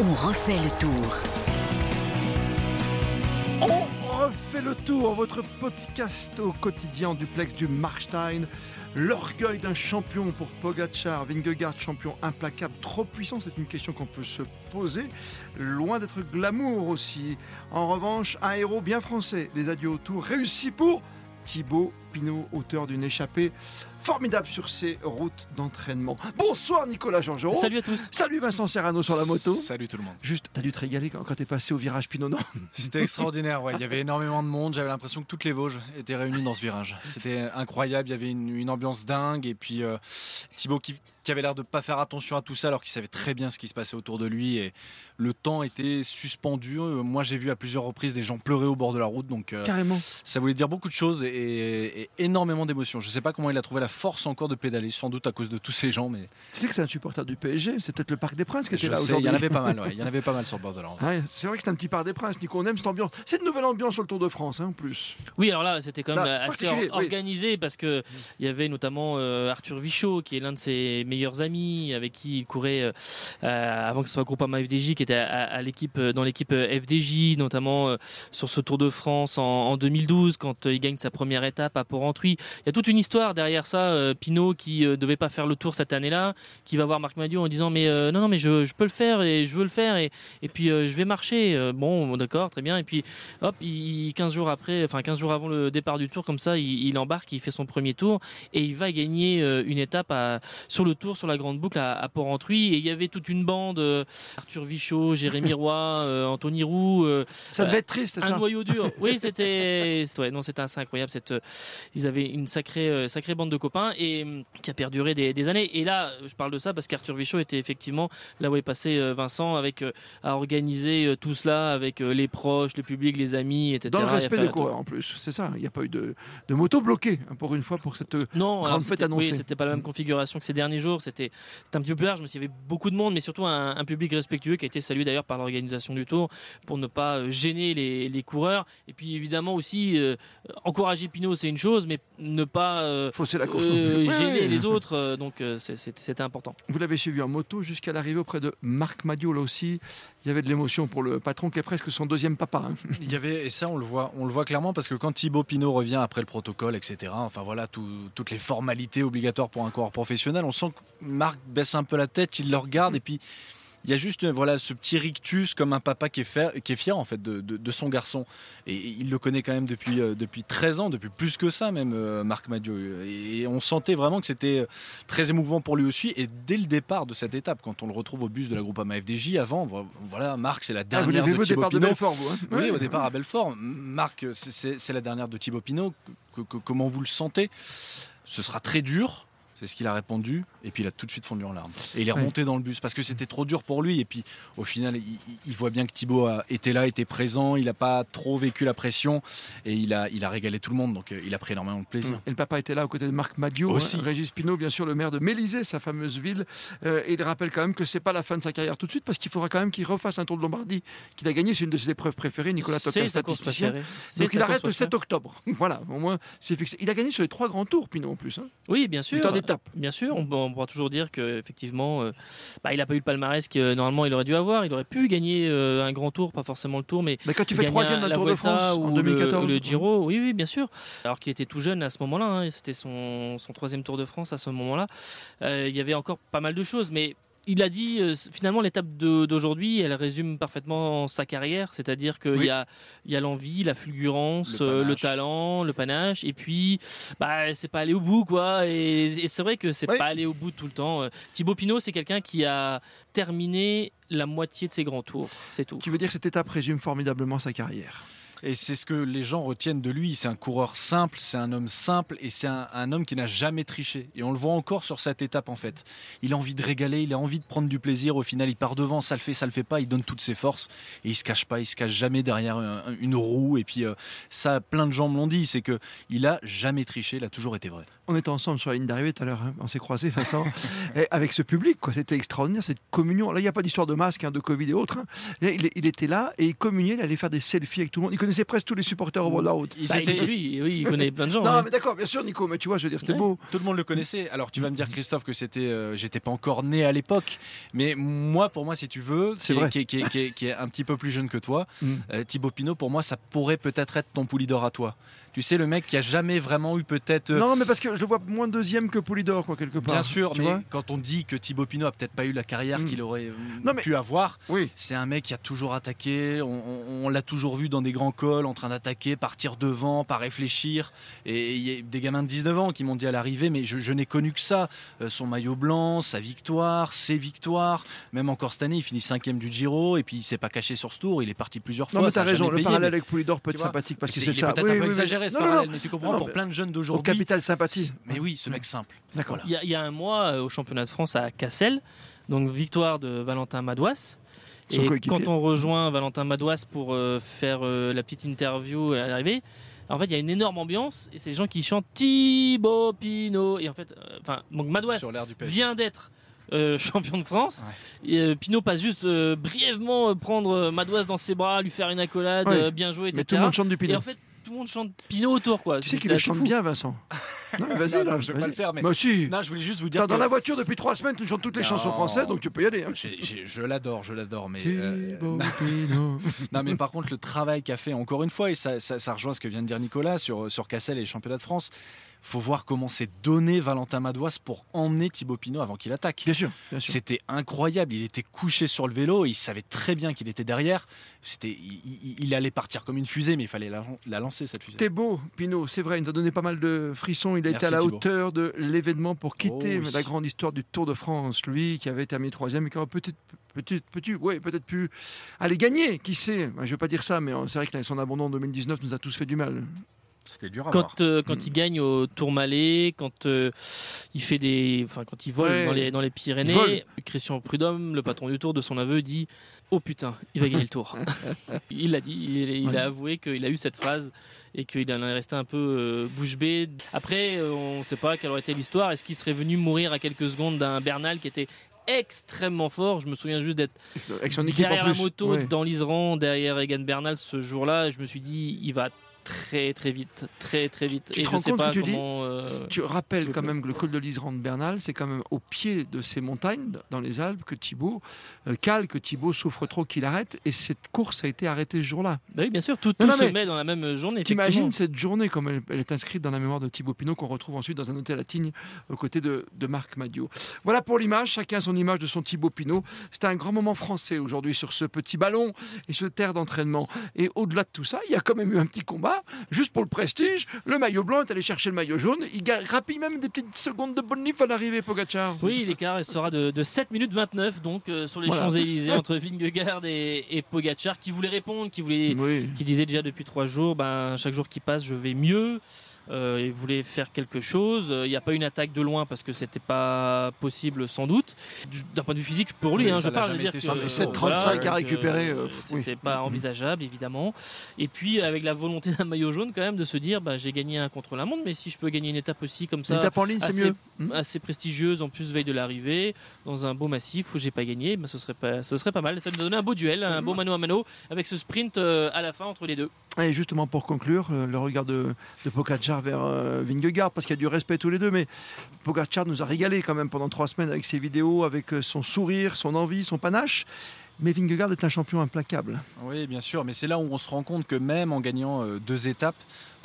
On refait le tour. On refait le tour, votre podcast au quotidien en duplex du Marstein. L'orgueil d'un champion pour Pogacar, Vingegaard, champion implacable, trop puissant, c'est une question qu'on peut se poser. Loin d'être glamour aussi. En revanche, un héros bien français. Les adieux au tour réussis pour Thibaut Pinot, auteur d'une échappée formidable sur ses routes d'entraînement. Bonsoir Nicolas Georgerot. Salut à tous. Salut Vincent Serrano sur la moto. Salut tout le monde. Juste, t'as dû te régaler quand, quand t'es passé au virage Pinot, non C'était extraordinaire, ouais. Il y avait énormément de monde. J'avais l'impression que toutes les Vosges étaient réunies dans ce virage. C'était incroyable. Il y avait une, une ambiance dingue. Et puis euh, Thibaut qui, qui avait l'air de pas faire attention à tout ça alors qu'il savait très bien ce qui se passait autour de lui. Et le temps était suspendu. Euh, Moi, j'ai vu à plusieurs reprises des gens pleurer au bord de la route. Donc euh, Carrément. ça voulait dire beaucoup de choses et, et énormément d'émotions. Je sais pas comment il a trouvé la force encore de pédaler, sans doute à cause de tous ces gens, mais Tu sais que c'est un supporter du PSG, c'est peut-être le Parc des Princes qui était je là sais, il aujourd'hui. y en avait pas mal. ouais. Il y en avait pas mal sur le bord de la route. Ouais, c'est vrai que c'est un petit Parc des Princes, Nico, on aime cette ambiance. C'est une nouvelle ambiance sur le Tour de France, hein, en plus. Oui, alors là, c'était quand même Là, assez particulier, or- oui. organisé parce que il y avait notamment euh, Arthur Vichot, qui est l'un de ses meilleurs amis, avec qui il courait euh, avant que ce soit Groupama FDJ, qui était à, à- à l'équipe euh, dans l'équipe euh, FDJ, notamment euh, sur ce Tour de France en, en 2012 quand il gagne sa première étape à Il y a toute une histoire derrière ça. euh, Pinot qui euh, devait pas faire le Tour cette année-là, qui va voir Marc Madiot en disant mais euh, non non mais je, je peux le faire et je veux le faire et, et puis euh, je vais marcher. Euh, bon, d'accord, très bien. Et puis hop, il, 15 jours après, enfin 15 jours avant le départ du tour, comme ça, il, il embarque, il fait son premier tour et il va gagner une étape à- sur le tour, sur la grande boucle à, à Port-Rentruy. Et il y avait toute une bande, Arthur Vichot, Jérémy Roy, Anthony Roux, Ça devait être triste, un ça noyau dur. Oui, c'était, ouais, non, c'était assez incroyable. Cette, ils avaient une sacrée, euh, sacrée bande de copains et hum, qui a perduré des, des années. Et là, je parle de ça parce qu'Arthur Vichot était effectivement là où est passé euh, Vincent avec euh, à organiser tout cela avec les proches, le public, les amis, etc. Dans le respect des coureurs, en plus, c'est ça. Il n'y a pas eu de, de moto bloquée, hein, pour une fois, pour cette... Non, Grande fête annoncée. Oui, c'était pas la même configuration que ces derniers jours. C'était un petit peu plus large, mais il y avait beaucoup de monde, mais surtout un, un public respectueux qui a été salué d'ailleurs par l'organisation du Tour pour ne pas gêner les, les coureurs. Et puis évidemment aussi euh, encourager Pinot, c'est une chose, mais ne pas euh, Fausser la course. euh. Ouais, gêner ouais. les autres. euh, donc euh, c'est- c'était important. Vous l'avez suivi en moto jusqu'à l'arrivée auprès de Marc Madiot, là aussi. Il y avait de l'émotion pour le patron qui est presque son deuxième papa. hein. Il y avait, et ça on le voit, on le voit clairement parce que quand Thibaut Pinot revient après le protocole, etc., enfin voilà, tout- toutes les formalités obligatoires pour un coureur professionnel, on sent que Marc baisse un peu la tête, il le regarde et puis il y a juste voilà ce petit rictus comme un papa qui est, fier, qui est fier en fait de, de- de son garçon. Et il le connaît quand même depuis, euh, depuis 13 ans, depuis plus que ça même, euh, Marc Madiot. Et on sentait vraiment que c'était euh, très émouvant pour lui aussi. Et dès le départ de cette étape, quand on le retrouve au bus de la Groupama FDJ, avant, voilà, Marc c'est la Ah, vous dernière de Thibaut départ de Pinot. Belfort, vous. hein Oui, au départ à Belfort. Marc, c'est- la dernière de Thibaut Pinot. Que- que- comment vous le sentez? Ce sera très dur. C'est ce qu'il a répondu. Et puis il a tout de suite fondu en larmes. Et il est Ouais. remonté dans le bus parce que c'était trop dur pour lui. Et puis au final, il, voit bien que Thibaut a- était là, était présent. Il n'a pas trop vécu la pression. Et il a, il a régalé tout le monde. Donc euh, il a pris énormément de plaisir. Et le papa était là aux côtés de Marc Madiot, Aussi. hein, Régis Pinot, bien sûr, le maire de Mélisée, sa fameuse ville. Euh, et il rappelle quand même que c'est pas la fin de sa carrière tout de suite, parce qu'il faudra quand même qu'il refasse un Tour de Lombardie qu'il a gagné. C'est une de ses épreuves préférées, Nicolas course statisticien. Donc il arrête le 7 préférée. octobre. Voilà, au moins c'est fixé. Il a gagné sur les trois grands tours, Pinot en plus. Hein. Oui, bien sûr. Bien sûr, on, on pourra toujours dire que effectivement, euh, bah, il n'a pas eu le palmarès que euh, normalement il aurait dû avoir. Il aurait pu gagner euh, un grand tour, pas forcément le tour, mais Mais quand tu fais troisième d'un Tour de France en ou le- 2014, ou Le, Giro, oui, oui, bien sûr. Alors qu'il était tout jeune à ce moment-là, hein, c'était son, son troisième Tour de France à ce moment-là. Il y avait encore pas mal de choses, mais il a dit euh, finalement l'étape d'aujourd'hui, elle résume parfaitement sa carrière, c'est-à-dire qu'il Oui. y a, y a l'envie, la fulgurance, Le euh, le talent, le panache, et puis bah, c'est pas allé au bout quoi. Et, et c'est vrai que c'est Oui. pas allé au bout tout le temps. Euh, Thibaut Pinot, c'est quelqu'un qui a terminé la moitié de ses grands tours, c'est tout. qui veut dire que cette étape résume formidablement sa carrière. Et c'est ce que les gens retiennent de lui. C'est un coureur simple, c'est un homme simple et c'est un, homme qui n'a jamais triché. Et on le voit encore sur cette étape en fait. Il a envie de régaler, il a envie de prendre du plaisir. Au final, il part devant, ça le fait, ça le fait pas. Il donne toutes ses forces et il se cache pas, il se cache jamais derrière un- une roue. Et puis euh, ça, plein de gens me l'ont dit, c'est que il a jamais triché, il a toujours été vrai. On était ensemble sur la ligne d'arrivée tout à l'heure, hein. on s'est croisés Vincent, avec ce public. C'était extraordinaire cette communion. Là, il n'y a pas d'histoire de masque, hein, de Covid et autres. hein. Il, était là et il communiait, il allait faire des selfies avec tout le monde. Connaissait presque tous les supporters au Rollout. Ils Bah, étaient- il- lui, oui, il connaît plein de gens. Non, hein. mais d'accord, bien sûr, Nico, mais tu vois, je veux dire, c'était Ouais. beau. Tout le monde le connaissait. Alors tu vas me dire Christophe que c'était, euh, j'étais pas encore né à l'époque, mais moi pour moi si tu veux, C'est qui, est- vrai. qui, est- qui est- qui est- qui est un petit peu plus jeune que toi, Mm. euh, Thibaut Pinot pour moi ça pourrait peut-être être ton Poulidor à toi. Tu sais le mec qui a jamais vraiment eu peut-être. euh, Non, mais parce que je le vois moins deuxième que Poulidor, quoi, quelque part. Bien sûr, tu mais quand on dit que Thibaut Pinot a peut-être pas eu la carrière Mm. qu'il aurait euh, Non, mais- pu avoir, Oui. c'est un mec qui a toujours attaqué. On, on- on l'a toujours vu dans des grands cols, en train d'attaquer, partir devant, pas réfléchir. Et il y a des gamins de 19 ans qui m'ont dit à l'arrivée, mais je, je n'ai connu que ça. Euh, son maillot blanc, sa victoire, ses victoires. Même encore cette année, il finit cinquième du Giro et puis il s'est pas caché sur ce tour. Il est parti plusieurs fois. Non, mais t'as raison, le payé, parallèle mais avec Poulidor peut être sympathique parce que c'est- ça. peut-être Oui, un peu oui. exagéré ce Non, non, parallèle, non. mais tu comprends Non, non, pour plein de jeunes Au d'aujourd'hui. capital sympathie. Mais oui, ce mec simple. D'accord. Il y, a- il y a un mois, euh, au championnat de France à Cassel, donc victoire de Valentin Madouas. Son Et quand on rejoint Valentin Madouas pour euh, faire euh, la petite interview à l'arrivée, en fait, il y a une énorme ambiance et c'est les gens qui chantent Thibaut Pinot. Et en fait, euh, enfin, donc Madouas vient d'être euh, champion de France. Et, euh, Pinot passe juste euh, brièvement euh, prendre euh, Madouas dans ses bras, lui faire une accolade, Ouais. euh, bien joué, etc. Mais tout le monde chante du Et Pinot. en fait, tout le monde chante Pinot autour, quoi. Tu sais qu'il le chante bien, Vincent. Non, mais vas-y, Non, là. je vais pas le faire, mais- Moi aussi. Non, je voulais juste vous dire. Dans, la voiture depuis trois semaines, tu chantes toutes les Non. chansons françaises, donc tu peux y aller. hein. J'ai- j'ai- je l'adore, je l'adore, mais euh, non, mais par contre le travail qu'a fait encore une fois et ça, ça, ça rejoint ce que vient de dire Nicolas sur sur Cassel et les championnats de France. Faut voir comment s'est donné Valentin Madouas pour emmener Thibaut Pinot avant qu'il attaque. Bien sûr, bien sûr. C'était incroyable. Il était couché sur le vélo. Il savait très bien qu'il était derrière. C'était, il, il- il allait partir comme une fusée, mais il fallait la, la lancer cette fusée. T'es beau, Pinot, c'est vrai, il nous a donné pas mal de frissons. Il a été à la Thibaut. hauteur de l'événement pour quitter Oh oui. la grande histoire du Tour de France. Lui qui avait terminé troisième et qui aurait peut-être peut-être peut ouais, peut-être pu aller gagner, qui sait. Je ne veux pas dire ça, mais euh, c'est vrai que son abandon en 2019 nous a tous fait du mal. C'était dur à voir. Quand, euh, quand Mm. il gagne au Tourmalet, quand euh, il fait des, enfin quand il vole Ouais. dans les dans les. Pyrénées, Christian Prudhomme, le patron du Tour de son aveu, dit "Oh putain, il va gagner le Tour." il l'a dit, il, il Ouais. a avoué qu'il a eu cette phrase et qu'il en est resté un peu euh, bouche bée. Après, euh, on ne sait pas quelle aurait été l'histoire. Est-ce qu'il serait venu mourir à quelques secondes d'un Bernal qui était extrêmement fort? Je me souviens juste d'être derrière la moto Ouais. dans l'Isran, derrière Egan Bernal ce jour-là. Je me suis dit, il va très très vite, très très vite. Tu et te je rends sais compte pas que tu dis euh, Tu rappelles quand même que le col de l'Isran de Bernal, c'est quand même au pied de ces montagnes, dans les Alpes, que Thibaut euh, cale, que Thibaut souffre trop qu'il arrête. Et cette course a été arrêtée ce jour-là. Bah oui, bien sûr, tout, tout non, se met dans la même journée. T'imagines cette journée comme elle, elle est inscrite dans la mémoire de Thibaut Pinot qu'on retrouve ensuite dans un hôtel à Tignes aux côtés de, de Marc Madiot. Voilà pour l'image, chacun son image de son Thibaut Pinot. C'était un grand moment français aujourd'hui sur ce petit ballon et ce terre d'entraînement. Et au-delà de tout ça, il y a quand même eu un petit combat, juste pour le prestige. Le maillot blanc est allé chercher le maillot jaune. Il grappille même des petites secondes de bonne nif à l'arrivée, Pogacar. Oui, l'écart sera de, de 7 minutes 29 donc euh, sur les Voilà. Champs-Élysées entre Vingegaard et, et Pogacar qui voulait répondre, qui voulait Oui. qui disait déjà depuis trois jours, ben, chaque jour qui passe, je vais mieux. Euh, il voulait faire quelque chose. Euh, Il n'y a pas une attaque de loin parce que c'était pas possible sans doute. Du- D'un point de vue physique pour lui, Oui, hein, je parle. dire que, sans fait. euh, 7,35 voilà, à récupérer, euh, euh, oui. C'était pas envisageable évidemment. Et puis avec la volonté d'un maillot jaune quand même de se dire, bah, j'ai gagné un contre la montre, mais si je peux gagner une étape aussi comme ça, L'étape en ligne, c'est assez- mieux. Hmm assez prestigieuse en plus veille de l'arrivée dans un beau massif où j'ai pas gagné ben, ce serait pas ce serait pas mal ça nous donner un beau duel un beau mano à mano avec ce sprint euh, à la fin entre les deux Et justement pour conclure, euh, le regard de, de Pogacar vers euh, Vingegaard, parce qu'il y a du respect tous les deux, mais Pogacar nous a régalé quand même pendant trois semaines avec ses vidéos, avec euh, son sourire, son envie, son panache. Mais Vingegaard est un champion implacable. Oui, bien sûr, mais c'est là où on se rend compte que même en gagnant euh, deux étapes,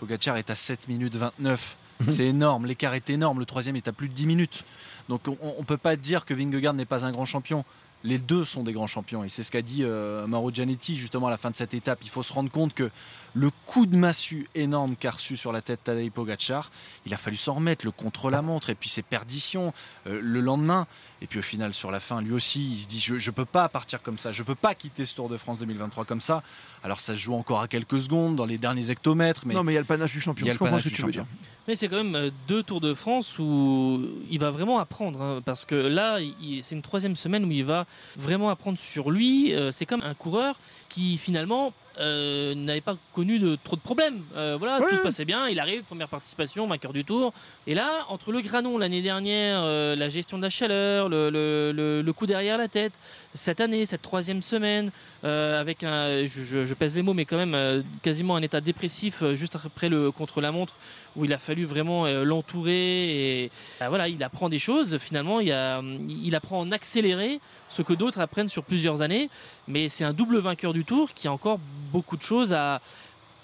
Pogacar est à 7 minutes 29. Mhm. C'est énorme, l'écart est énorme. Le troisième est à plus de 10 minutes. Donc on ne peut pas dire que Vingegaard n'est pas un grand champion. Les deux sont des grands champions. Et c'est ce qu'a dit euh, Mauro Gianetti justement à la fin de cette étape. Il faut se rendre compte que le coup de massue énorme qu'a reçu sur la tête Tadej Pogacar, il a fallu s'en remettre, le contre-la-montre, et puis ses perditions euh, le lendemain. Et puis au final, sur la fin, lui aussi, il se dit Je ne peux pas partir comme ça, je ne peux pas quitter ce Tour de France 2023 comme ça. Alors ça se joue encore à quelques secondes dans les derniers hectomètres, mais non, mais il y a le panache du champion. il y a le panache du champion. Mais c'est quand même euh, deux Tours de France où il va vraiment apprendre. hein, parce que là, c'est une troisième semaine où il va vraiment apprendre sur lui. Euh, c'est comme un coureur qui finalement euh, n'avait pas connu de trop de problèmes. Euh, voilà, Ouais, tout se passait bien. Il arrive, première participation, vainqueur du Tour. Et là, entre le granon l'année dernière, euh, la gestion de la chaleur, le, le- le- le coup derrière la tête, cette année, cette troisième semaine, avec un, je, je- je pèse les mots, mais quand même quasiment un état dépressif juste après le contre la montre, où il a fallu vraiment l'entourer et euh, voilà, il apprend des choses. Finalement, il, a- il apprend en accéléré ce que d'autres apprennent sur plusieurs années. Mais c'est un double vainqueur du Tour qui a encore beaucoup de choses à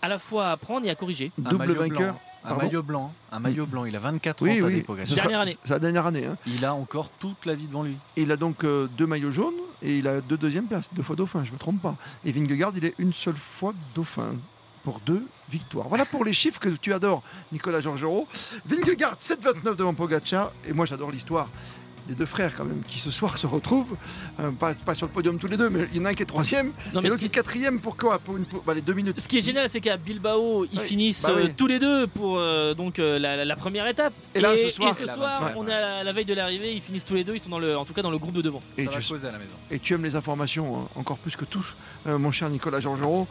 à la fois à apprendre et à corriger. Un Double vainqueur. blanc, un Pardon maillot blanc, un maillot blanc. Il a 24 ans, Oui, Dernière année. C'est la dernière année. hein. Il a encore toute la vie devant lui. Il a donc euh, deux maillots jaunes et il a deux deuxièmes places, deux fois dauphin, je me trompe pas. Et Vingegaard, il est une seule fois dauphin pour deux victoires. Voilà pour les chiffres que tu adores, Nicolas Georgerot. Vingegaard, 7,29 devant Pogacar. Et moi, j'adore l'histoire des deux frères quand même, qui ce soir se retrouvent, euh, pas, pas sur le podium tous les deux, mais il y en a un qui est troisième Non, et l'autre qui, est quatrième. Pourquoi Pour une, pour- bah, les deux minutes. ce qui est génial, c'est qu'à Bilbao, ils Oui, finissent bah oui. euh, tous les deux pour euh, donc euh, la, la- la première étape. Et là, ce soir- et la soir, 25, on est à la, la veille de l'arrivée, ils finissent tous les deux. Ils sont dans le, en tout cas dans le groupe de devant. Et Ça va tu, à la maison. et tu aimes les informations hein, encore plus que tous, euh, mon cher Nicolas Georgerot.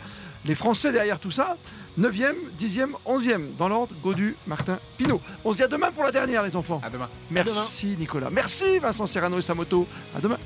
Les Français derrière tout ça, 9e, 10e, 11e, dans l'ordre, Godu, Martin, Pinot. On se dit à demain pour la dernière, les enfants. À demain. Merci Nicolas. Vincent Serrano et sa moto. À demain.